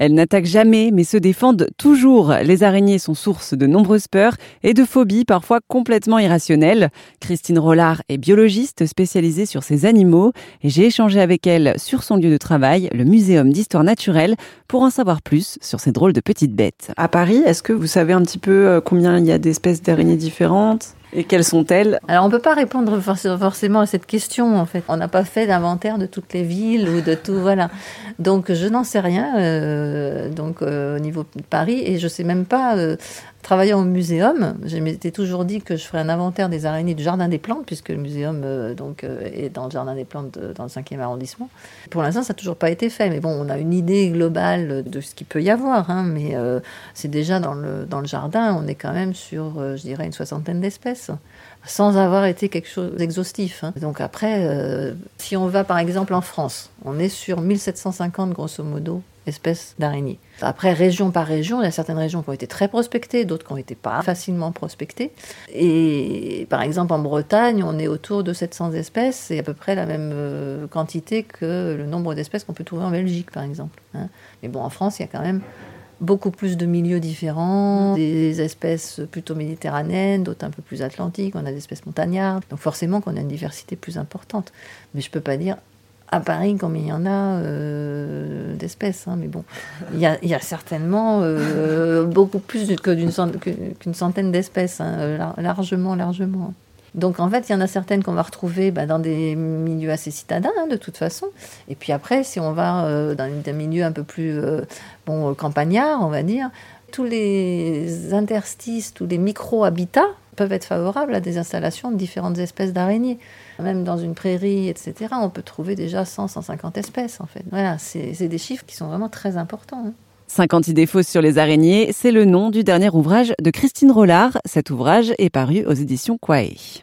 Elles n'attaquent jamais mais se défendent toujours. Les araignées sont source de nombreuses peurs et de phobies parfois complètement irrationnelles. Christine Rollard est biologiste spécialisée sur ces animaux et j'ai échangé avec elle sur son lieu de travail, le Muséum d'histoire naturelle, pour en savoir plus sur ces drôles de petites bêtes. À Paris, est-ce que vous savez un petit peu euh, combien il y a d'espèces d'araignées différentes? Et quelles sont-elles? Alors on ne peut pas répondre forcément à cette question en fait. On n'a pas fait d'inventaire de toutes les villes ou de tout voilà. Donc je n'en sais rien euh, donc euh, au niveau de Paris et je sais même pas euh, Travaillant au muséum, je m'étais toujours dit que je ferais un inventaire des araignées du Jardin des Plantes, puisque le muséum euh, euh, est dans le Jardin des Plantes dans le 5e arrondissement. Pour l'instant, ça n'a toujours pas été fait, mais bon, on a une idée globale de ce qu'il peut y avoir, hein, mais euh, c'est déjà dans le, dans le jardin, on est quand même sur, je dirais, une soixantaine d'espèces sans avoir été quelque chose d'exhaustif. Hein. Donc après, si on va par exemple en France, on est sur 1750 grosso modo espèces d'araignées. Après, région par région, il y a certaines régions qui ont été très prospectées, d'autres qui n'ont été pas facilement prospectées. Et par exemple, en Bretagne, on est autour de 700 espèces, c'est à peu près la même euh, quantité que le nombre d'espèces qu'on peut trouver en Belgique, par exemple. Hein. Mais bon, en France, il y a quand même beaucoup plus de milieux différents, des espèces plutôt méditerranéennes, d'autres un peu plus atlantiques, on a des espèces montagnardes. Donc forcément qu'on a une diversité plus importante. Mais je ne peux pas dire à Paris combien il y en a euh, d'espèces, hein, mais bon, il y a, certainement euh, beaucoup plus qu'une centaine d'espèces, hein, largement, largement. Donc en fait, il y en a certaines qu'on va retrouver bah, dans des milieux assez citadins, hein, de toute façon. Et puis après, si on va euh, dans des milieux un peu plus bon, campagnards, on va dire, tous les interstices, tous les micro-habitats peuvent être favorables à des installations de différentes espèces d'araignées. Même dans une prairie, etc., on peut trouver déjà 100, 150 espèces, en fait. Voilà, c'est des chiffres qui sont vraiment très importants. 50 hein. idées fausses sur les araignées, c'est le nom du dernier ouvrage de Christine Rollard. Cet ouvrage est paru aux éditions Quae.